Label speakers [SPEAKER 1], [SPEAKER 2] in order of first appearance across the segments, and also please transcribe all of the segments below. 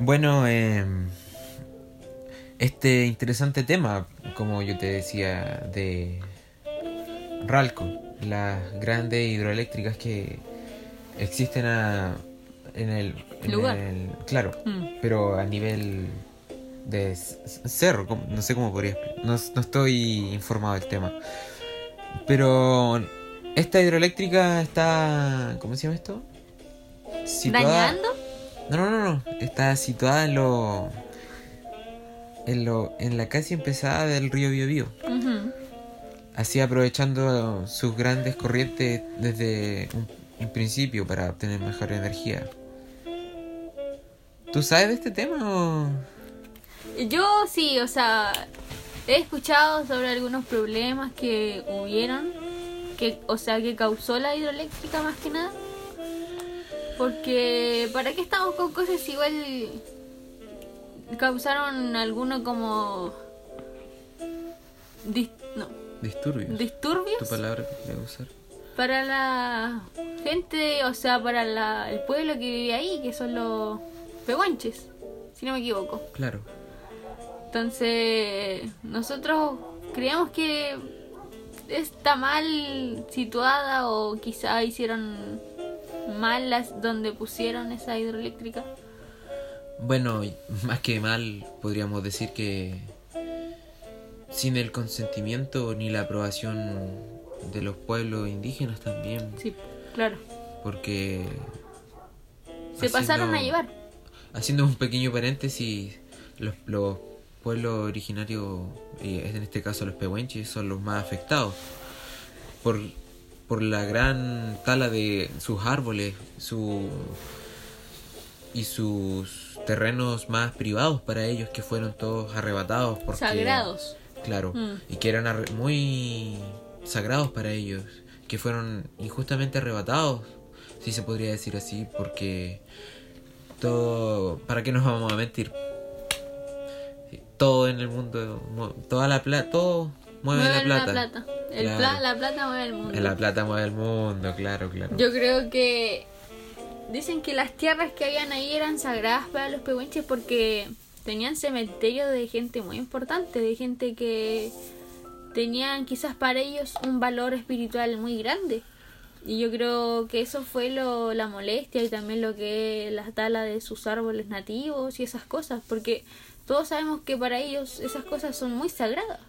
[SPEAKER 1] Bueno, eh, este interesante tema, como yo te decía, de Ralco, las grandes hidroeléctricas que existen a, en el en
[SPEAKER 2] Lugar.
[SPEAKER 1] el- claro,
[SPEAKER 2] Mm.
[SPEAKER 1] pero a nivel de cerro, no sé cómo podría no, no estoy informado del tema. Pero esta hidroeléctrica está, ¿cómo se llama esto? Situada-
[SPEAKER 2] ¿Dañando?
[SPEAKER 1] No, no, no, no. Está situada en lo. En, lo, en la casi empezada del río Biobío.
[SPEAKER 2] Ujú.
[SPEAKER 1] Así aprovechando sus grandes corrientes desde un, un principio para obtener mejor energía. ¿Tú sabes de este tema o.?
[SPEAKER 2] Yo sí, o sea, he escuchado sobre algunos problemas que hubieron, que, o sea, que causó la hidroeléctrica más que nada. Porque, ¿para qué estamos con cosas igual? Causaron algunos como... dis- no,
[SPEAKER 1] Disturbios.
[SPEAKER 2] disturbios
[SPEAKER 1] Tu palabra que usar.
[SPEAKER 2] para la gente, o sea, para la- el pueblo que vive ahí, que son los pehuanches, si no me equivoco.
[SPEAKER 1] Claro.
[SPEAKER 2] Entonces, nosotros creemos que está mal situada o quizá hicieron mal las donde pusieron esa hidroeléctrica.
[SPEAKER 1] Bueno, más que mal, podríamos decir que sin el consentimiento ni la aprobación de los pueblos indígenas también.
[SPEAKER 2] Sí, claro.
[SPEAKER 1] Porque
[SPEAKER 2] Se
[SPEAKER 1] Haciendo-
[SPEAKER 2] pasaron a llevar.
[SPEAKER 1] Haciendo un pequeño paréntesis, los, los pueblos originarios, y en este caso los pehuenches, son los más afectados por, por la gran tala de sus árboles su, y sus terrenos más privados para ellos que fueron todos arrebatados. Porque,
[SPEAKER 2] Sagrados.
[SPEAKER 1] Claro,
[SPEAKER 2] Mm.
[SPEAKER 1] y que eran muy sagrados para ellos, que fueron injustamente arrebatados, si se podría decir así, porque todo, ¿para qué nos vamos a mentir? Todo en el mundo, mu- toda la plata, todo mueve la
[SPEAKER 2] Mueven
[SPEAKER 1] plata.
[SPEAKER 2] El
[SPEAKER 1] Claro.
[SPEAKER 2] pla- la plata mueve el mundo.
[SPEAKER 1] La plata mueve el mundo, claro, claro.
[SPEAKER 2] Yo creo que dicen que las tierras que habían ahí eran sagradas para los pehuenches porque tenían cementerio de gente muy importante, de gente que tenían quizás para ellos un valor espiritual muy grande. Y yo creo que eso fue lo, la molestia y también lo que es la tala de sus árboles nativos y esas cosas, porque todos sabemos que para ellos esas cosas son muy sagradas.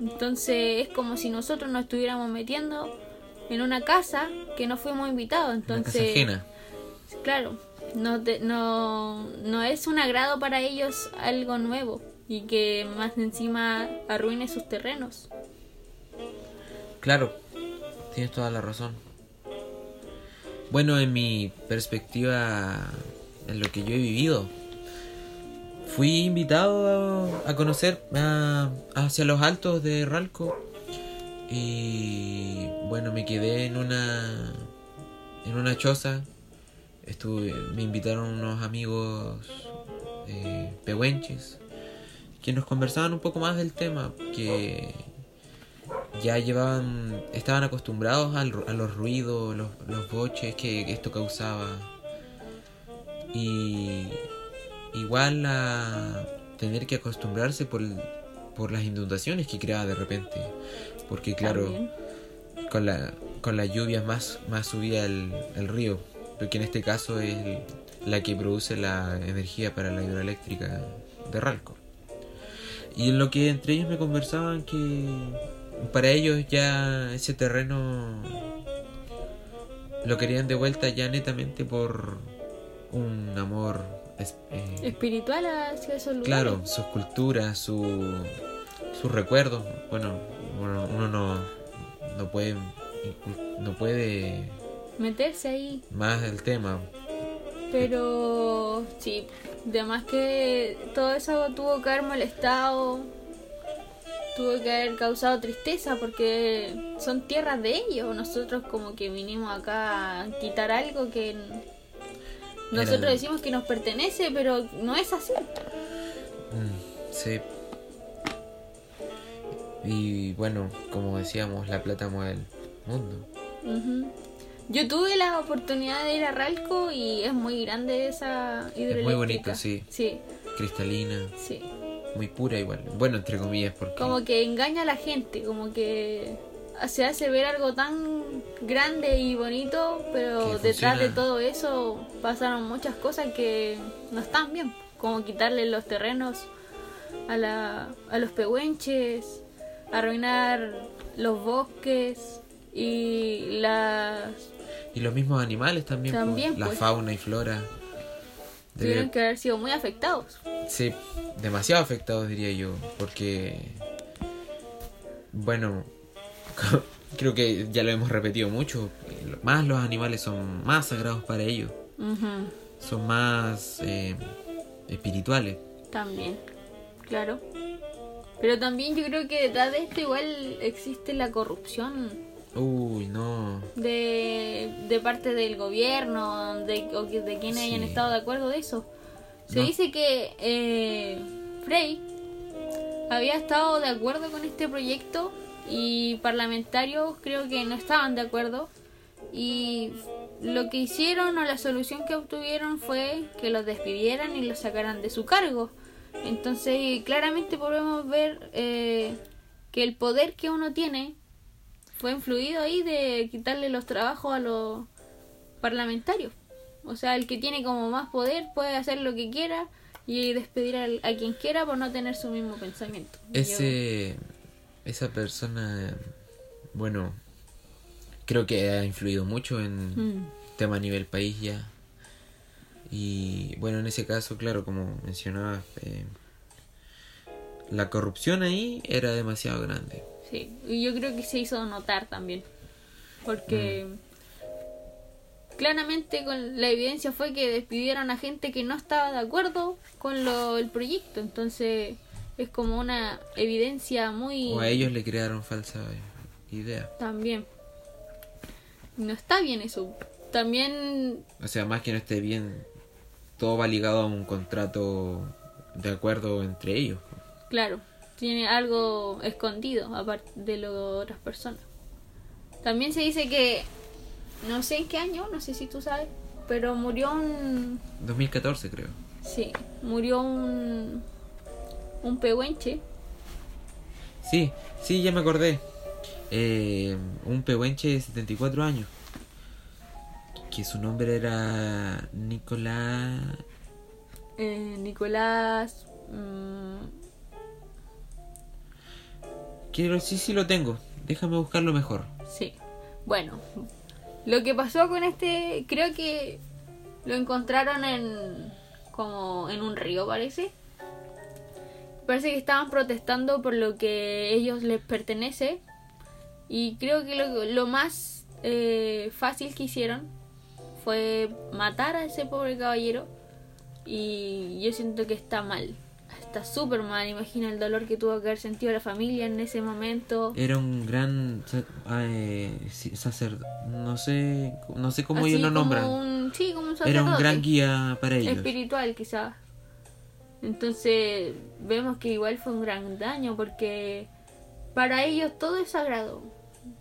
[SPEAKER 2] Entonces es como si nosotros nos estuviéramos metiendo en una casa que no fuimos invitados.
[SPEAKER 1] Una
[SPEAKER 2] Entonces,
[SPEAKER 1] casa ajena.
[SPEAKER 2] claro, no, te- no, no es un agrado para ellos algo nuevo y que más encima arruine sus terrenos.
[SPEAKER 1] Claro, tienes toda la razón. Bueno, en mi perspectiva, en lo que yo he vivido, fui invitado a, a conocer hacia los altos de Ralco y bueno, me quedé en una en una choza. Estuve, me invitaron unos amigos eh, pehuenches que nos conversaban un poco más del tema que ya llevaban, estaban acostumbrados al a los ruidos, los, los boches que esto causaba. Y igual a tener que acostumbrarse por, por las inundaciones que creaba de repente. Porque claro,
[SPEAKER 2] También.
[SPEAKER 1] con la con las lluvias más, más subía el, el río. Porque en este caso es el- la que produce la energía para la hidroeléctrica de Ralco. Y en lo que entre ellos me conversaban que para ellos ya ese terreno lo querían de vuelta ya netamente por un amor es- eh,
[SPEAKER 2] Espiritual hacia esos lugares.
[SPEAKER 1] claro sus culturas su, sus recuerdos bueno uno, uno no no puede no puede
[SPEAKER 2] Meterse ahí.
[SPEAKER 1] más el tema
[SPEAKER 2] Pero sí, además que todo eso tuvo que haber molestado, tuvo que haber causado tristeza porque son tierras de ellos. Nosotros como que vinimos acá a quitar algo que nosotros
[SPEAKER 1] Era-
[SPEAKER 2] decimos que nos pertenece, pero no es así.
[SPEAKER 1] Mm, sí y bueno como decíamos la plata mueve el mundo.
[SPEAKER 2] Yo tuve la oportunidad de ir a Ralco y es muy grande esa hidroeléctrica.
[SPEAKER 1] Es muy bonito, sí.
[SPEAKER 2] Sí,
[SPEAKER 1] Cristalina,
[SPEAKER 2] sí.
[SPEAKER 1] muy pura igual. Bueno, entre comillas, porque...
[SPEAKER 2] Como que engaña a la gente, como que se hace ver algo tan grande y bonito, pero
[SPEAKER 1] Que
[SPEAKER 2] detrás de todo eso pasaron muchas cosas que no están bien, como quitarle los terrenos a, la, a los pehuenches, arruinar los bosques y las
[SPEAKER 1] Y los mismos animales también, pues,
[SPEAKER 2] También,
[SPEAKER 1] la
[SPEAKER 2] pues.
[SPEAKER 1] fauna y flora.
[SPEAKER 2] tuvieron
[SPEAKER 1] Debe-
[SPEAKER 2] que haber sido muy afectados.
[SPEAKER 1] Sí, demasiado afectados diría yo, porque bueno, creo que ya lo hemos repetido mucho, más los animales son más sagrados para ellos, son más eh, espirituales.
[SPEAKER 2] También, claro. Pero también yo creo que detrás de esto igual existe la corrupción
[SPEAKER 1] Uy, no.
[SPEAKER 2] de, de parte del gobierno, de, o que- de quienes
[SPEAKER 1] Sí.
[SPEAKER 2] hayan estado de acuerdo de eso. Se
[SPEAKER 1] No.
[SPEAKER 2] dice que eh, Frey había estado de acuerdo con este proyecto y parlamentarios creo que no estaban de acuerdo y lo que hicieron o la solución que obtuvieron fue que los despidieran y los sacaran de su cargo. Entonces claramente podemos ver eh, que el poder que uno tiene fue influido ahí de quitarle los trabajos a los parlamentarios. O sea, el que tiene como más poder puede hacer lo que quiera y despedir al- a, quien quiera por no tener su mismo pensamiento.
[SPEAKER 1] Ese esa persona bueno, creo que ha influido mucho en
[SPEAKER 2] Mm,
[SPEAKER 1] tema a nivel país ya. Y bueno, en ese caso, claro, como mencionaba, eh, la corrupción ahí era demasiado grande.
[SPEAKER 2] sí, y yo creo que se hizo notar también. Porque claramente con la evidencia fue que despidieron a gente que no estaba de acuerdo con lo, el proyecto. Entonces es como una evidencia muy...
[SPEAKER 1] O a ellos le crearon falsa idea.
[SPEAKER 2] También. No está bien eso. También,
[SPEAKER 1] O sea, más que no esté bien, todo va ligado a un contrato de acuerdo entre ellos.
[SPEAKER 2] claro, tiene algo escondido aparte de lo de otras personas. También se dice que, no sé en qué año, no sé si tú sabes, pero murió un...
[SPEAKER 1] 2014 creo.
[SPEAKER 2] Sí, murió un... Un pehuenche.
[SPEAKER 1] Sí, sí, ya me acordé. Eh, un pehuenche de 74 años. Que su nombre era Nicolás...
[SPEAKER 2] eh, Nicolás... mm,
[SPEAKER 1] Quiero, sí, sí lo tengo. Déjame buscarlo mejor.
[SPEAKER 2] Sí. Bueno, lo que pasó con este, creo que lo encontraron en como en un río, parece. Parece que estaban protestando por lo que ellos les pertenece y creo que lo, lo más eh, fácil que hicieron fue matar a ese pobre caballero y yo siento que está mal. Está súper mal, imagina el dolor que tuvo que haber sentido la familia en ese momento.
[SPEAKER 1] Era un gran eh, sí, sacer- no sé, no sé cómo
[SPEAKER 2] Así
[SPEAKER 1] ellos lo nombran.
[SPEAKER 2] un- sí, como un
[SPEAKER 1] Era un
[SPEAKER 2] sacerdote.
[SPEAKER 1] gran guía para ellos.
[SPEAKER 2] espiritual quizás. Entonces vemos que igual fue un gran daño porque para ellos todo es sagrado.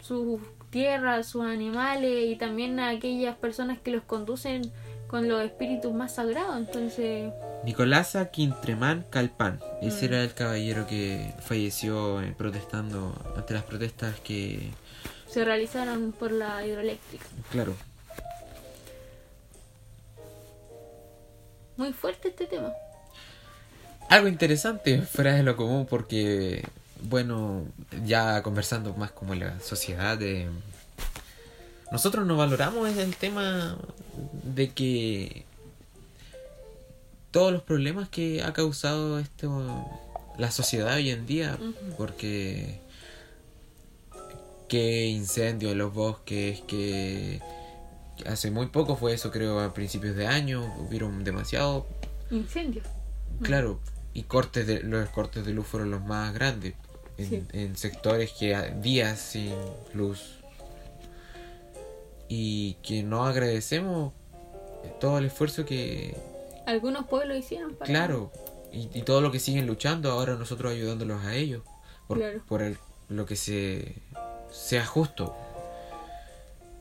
[SPEAKER 2] Sus tierras, sus animales y también a aquellas personas que los conducen con los espíritus más sagrados. Entonces,
[SPEAKER 1] Nicolasa Quintremán Calpán. Ese
[SPEAKER 2] Mm.
[SPEAKER 1] era el caballero que falleció eh, protestando ante las protestas que,
[SPEAKER 2] se realizaron por la hidroeléctrica.
[SPEAKER 1] claro,
[SPEAKER 2] Muy fuerte este tema.
[SPEAKER 1] Algo interesante fuera de lo común porque, bueno, ya conversando más como la sociedad, eh, nosotros no valoramos el tema de que todos los problemas que ha causado esto la sociedad hoy en día, porque que incendio en los bosques, que hace muy poco fue eso, creo, a principios de año, hubieron demasiado
[SPEAKER 2] Incendio.
[SPEAKER 1] Claro, y cortes de los cortes de luz fueron los más grandes en,
[SPEAKER 2] Sí.
[SPEAKER 1] en sectores que días sin luz y que no agradecemos todo el esfuerzo que
[SPEAKER 2] Algunos pueblos hicieron para...
[SPEAKER 1] claro y, y todo lo que siguen luchando ahora nosotros ayudándolos a ellos por,
[SPEAKER 2] Claro.
[SPEAKER 1] por el- lo que se sea justo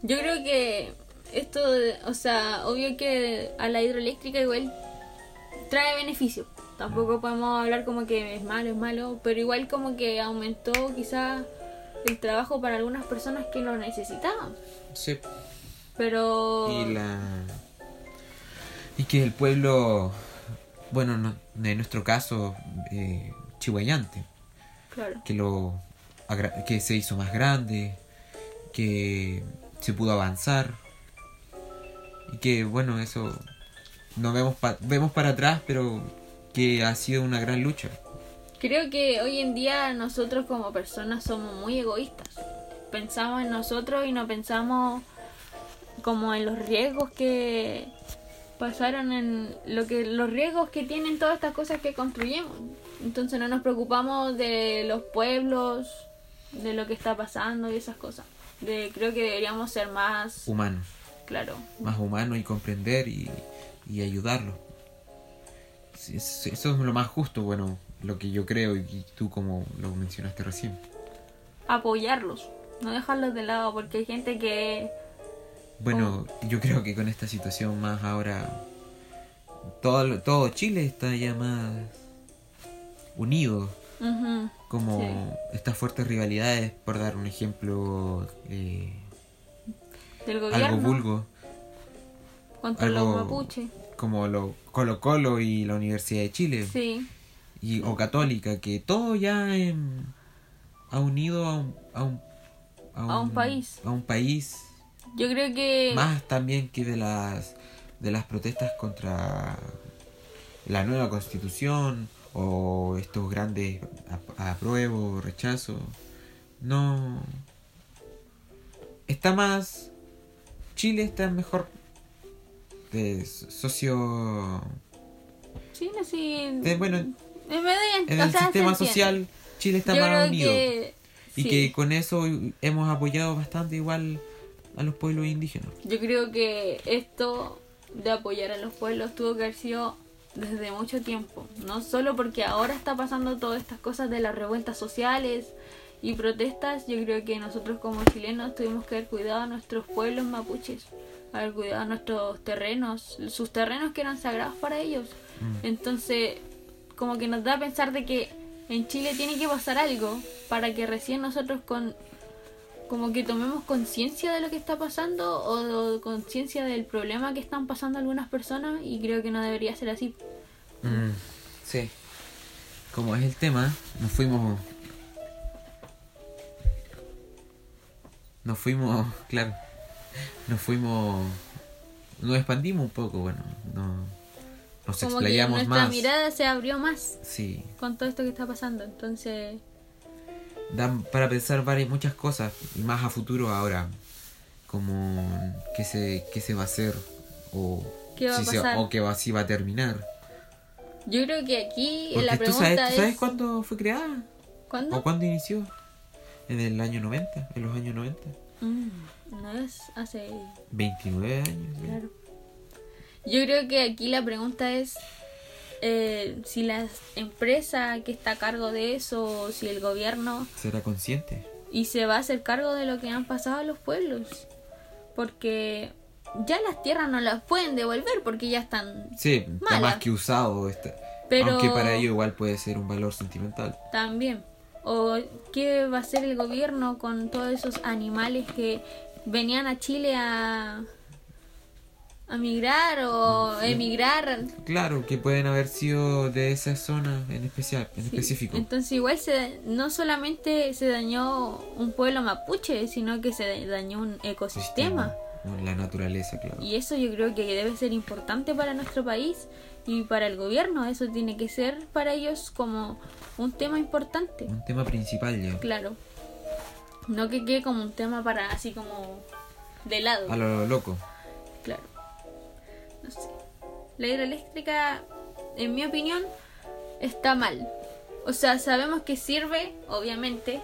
[SPEAKER 2] Yo creo que esto, o sea, obvio que a la hidroeléctrica igual trae beneficios. Tampoco podemos hablar como que es malo, es malo, pero igual como que aumentó quizás el trabajo para algunas personas que lo necesitaban.
[SPEAKER 1] Sí.
[SPEAKER 2] Pero
[SPEAKER 1] Y la. Y que el pueblo. Bueno, no- en nuestro caso, eh, chihuayante.
[SPEAKER 2] claro,
[SPEAKER 1] que lo que se hizo más grande, que se pudo avanzar y que bueno eso no vemos pa- vemos para atrás pero que ha sido una gran lucha.
[SPEAKER 2] creo que hoy en día nosotros como personas somos muy egoístas. Pensamos en nosotros y no pensamos como en los riesgos que pasaron en lo que los riesgos que tienen todas estas cosas que construimos. Entonces no nos preocupamos de los pueblos, de lo que está pasando y esas cosas. De, creo que deberíamos ser más,
[SPEAKER 1] Humanos,
[SPEAKER 2] claro,
[SPEAKER 1] más humanos y comprender y, y ayudarlos. Eso es lo más justo, bueno, lo que yo creo y tú como lo mencionaste recién.
[SPEAKER 2] apoyarlos, no dejarlos de lado porque hay gente que
[SPEAKER 1] Bueno, yo creo que con esta situación más ahora todo, todo Chile está ya más unido, como
[SPEAKER 2] Sí.
[SPEAKER 1] estas fuertes rivalidades, por dar un ejemplo, eh,
[SPEAKER 2] del
[SPEAKER 1] algo
[SPEAKER 2] gobierno
[SPEAKER 1] vulgo,
[SPEAKER 2] contra
[SPEAKER 1] algo-
[SPEAKER 2] los mapuches.
[SPEAKER 1] Como lo Colo Colo y la Universidad de Chile,
[SPEAKER 2] Sí,
[SPEAKER 1] y, o Católica, que todo ya ha unido a un, a un,
[SPEAKER 2] A un país.
[SPEAKER 1] a un país.
[SPEAKER 2] Yo creo que
[SPEAKER 1] más también que de las de las protestas contra la nueva constitución o estos grandes ap- apruebo rechazo no. Está más Chile está mejor de socio
[SPEAKER 2] sí, no, sí,
[SPEAKER 1] de- bueno
[SPEAKER 2] en medio-
[SPEAKER 1] en el
[SPEAKER 2] se
[SPEAKER 1] sistema social Chile está
[SPEAKER 2] Yo
[SPEAKER 1] más unido
[SPEAKER 2] que
[SPEAKER 1] y
[SPEAKER 2] sí.
[SPEAKER 1] que con eso hemos apoyado bastante igual a los pueblos indígenas
[SPEAKER 2] Yo creo que esto de apoyar a los pueblos tuvo que haber sido desde mucho tiempo. No solo porque ahora está pasando todas estas cosas de las revueltas sociales y protestas. Yo creo que nosotros como chilenos tuvimos que haber cuidado a nuestros pueblos mapuches. Haber cuidado a nuestros terrenos, sus terrenos que eran sagrados para ellos.
[SPEAKER 1] Mm.
[SPEAKER 2] Entonces, como que nos da a pensar de que en Chile tiene que pasar algo para que recién nosotros con como que tomemos conciencia de lo que está pasando o conciencia del problema que están pasando algunas personas y creo que no debería ser así.
[SPEAKER 1] Mm, sí. Como es el tema, nos fuimos. Nos fuimos, claro. Nos fuimos. Nos expandimos un poco, bueno. No, nos
[SPEAKER 2] Como que
[SPEAKER 1] explayamos
[SPEAKER 2] nuestra
[SPEAKER 1] más.
[SPEAKER 2] mirada se abrió más
[SPEAKER 1] Sí.
[SPEAKER 2] con todo esto que está pasando. Entonces,
[SPEAKER 1] Dan para pensar varias, muchas cosas. Y más a futuro ahora. Como. ¿Qué se, qué se va a hacer? O.
[SPEAKER 2] ¿Qué va a
[SPEAKER 1] si se-
[SPEAKER 2] pasar?
[SPEAKER 1] o que va, si va a terminar.
[SPEAKER 2] yo creo que aquí
[SPEAKER 1] Porque
[SPEAKER 2] la
[SPEAKER 1] tú
[SPEAKER 2] pregunta
[SPEAKER 1] sabes, ¿tú sabes
[SPEAKER 2] es
[SPEAKER 1] cuándo fue creada?
[SPEAKER 2] ¿cuándo?
[SPEAKER 1] ¿O cuándo inició? En el año 90, en los años 90.
[SPEAKER 2] Mm, no es hace
[SPEAKER 1] 29 años.
[SPEAKER 2] Claro. Yo creo que aquí la pregunta es eh, si la empresa que está a cargo de eso, o si el gobierno,
[SPEAKER 1] ¿Será consciente?
[SPEAKER 2] y se va a hacer cargo de lo que han pasado a los pueblos. Porque ya las tierras no las pueden devolver porque ya están
[SPEAKER 1] Sí, está más que usado. Está.
[SPEAKER 2] Pero-
[SPEAKER 1] Aunque para ello igual puede ser un valor sentimental.
[SPEAKER 2] también. ¿O qué va a hacer el gobierno con todos esos animales que venían a Chile a, a migrar o emigrar?
[SPEAKER 1] Claro, que pueden haber sido de esa zona en especial, en
[SPEAKER 2] Sí.
[SPEAKER 1] específico.
[SPEAKER 2] Entonces igual se, no solamente se dañó un pueblo mapuche, sino que se dañó un ecosistema.
[SPEAKER 1] Con La naturaleza, claro.
[SPEAKER 2] Y eso yo creo que debe ser importante para nuestro país y para el gobierno. Eso tiene que ser para ellos como un tema importante.
[SPEAKER 1] Un tema principal ya.
[SPEAKER 2] Claro. No que quede como un tema para así como de lado.
[SPEAKER 1] A lo loco.
[SPEAKER 2] Claro. No sé. La hidroeléctrica, en mi opinión, está mal. O sea, sabemos que sirve, obviamente,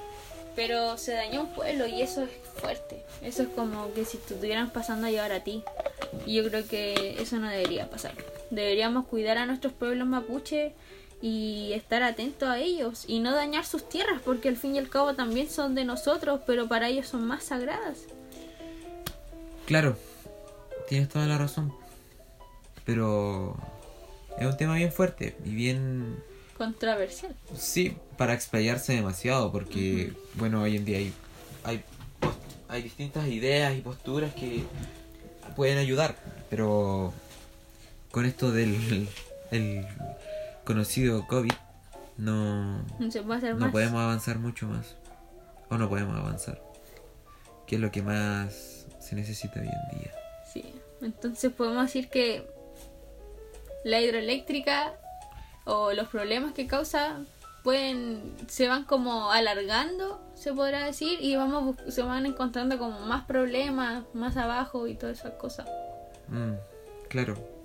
[SPEAKER 2] pero se dañó un pueblo y eso es fuerte. Eso es como que si te estuvieran pasando a llevar a ti. Y yo creo que eso no debería pasar. Deberíamos cuidar a nuestros pueblos mapuche y estar atentos a ellos y no dañar sus tierras porque al fin y al cabo también son de nosotros, pero para ellos son más sagradas.
[SPEAKER 1] Claro, tienes toda la razón. Pero es un tema bien fuerte y bien
[SPEAKER 2] Controversial.
[SPEAKER 1] Sí, para explayarse demasiado, porque, bueno, hoy en día hay, hay, hay distintas ideas y posturas que pueden ayudar, pero con esto del el conocido COVID, no,
[SPEAKER 2] No se puede hacer
[SPEAKER 1] no
[SPEAKER 2] más.
[SPEAKER 1] podemos avanzar mucho más. O no podemos avanzar. Que es lo que más se necesita hoy en día.
[SPEAKER 2] Sí. Entonces podemos decir que la hidroeléctrica o los problemas que causa pueden se van como alargando, se podrá decir, y vamos se van encontrando como más problemas más abajo y todas esas cosas.
[SPEAKER 1] Mm, claro.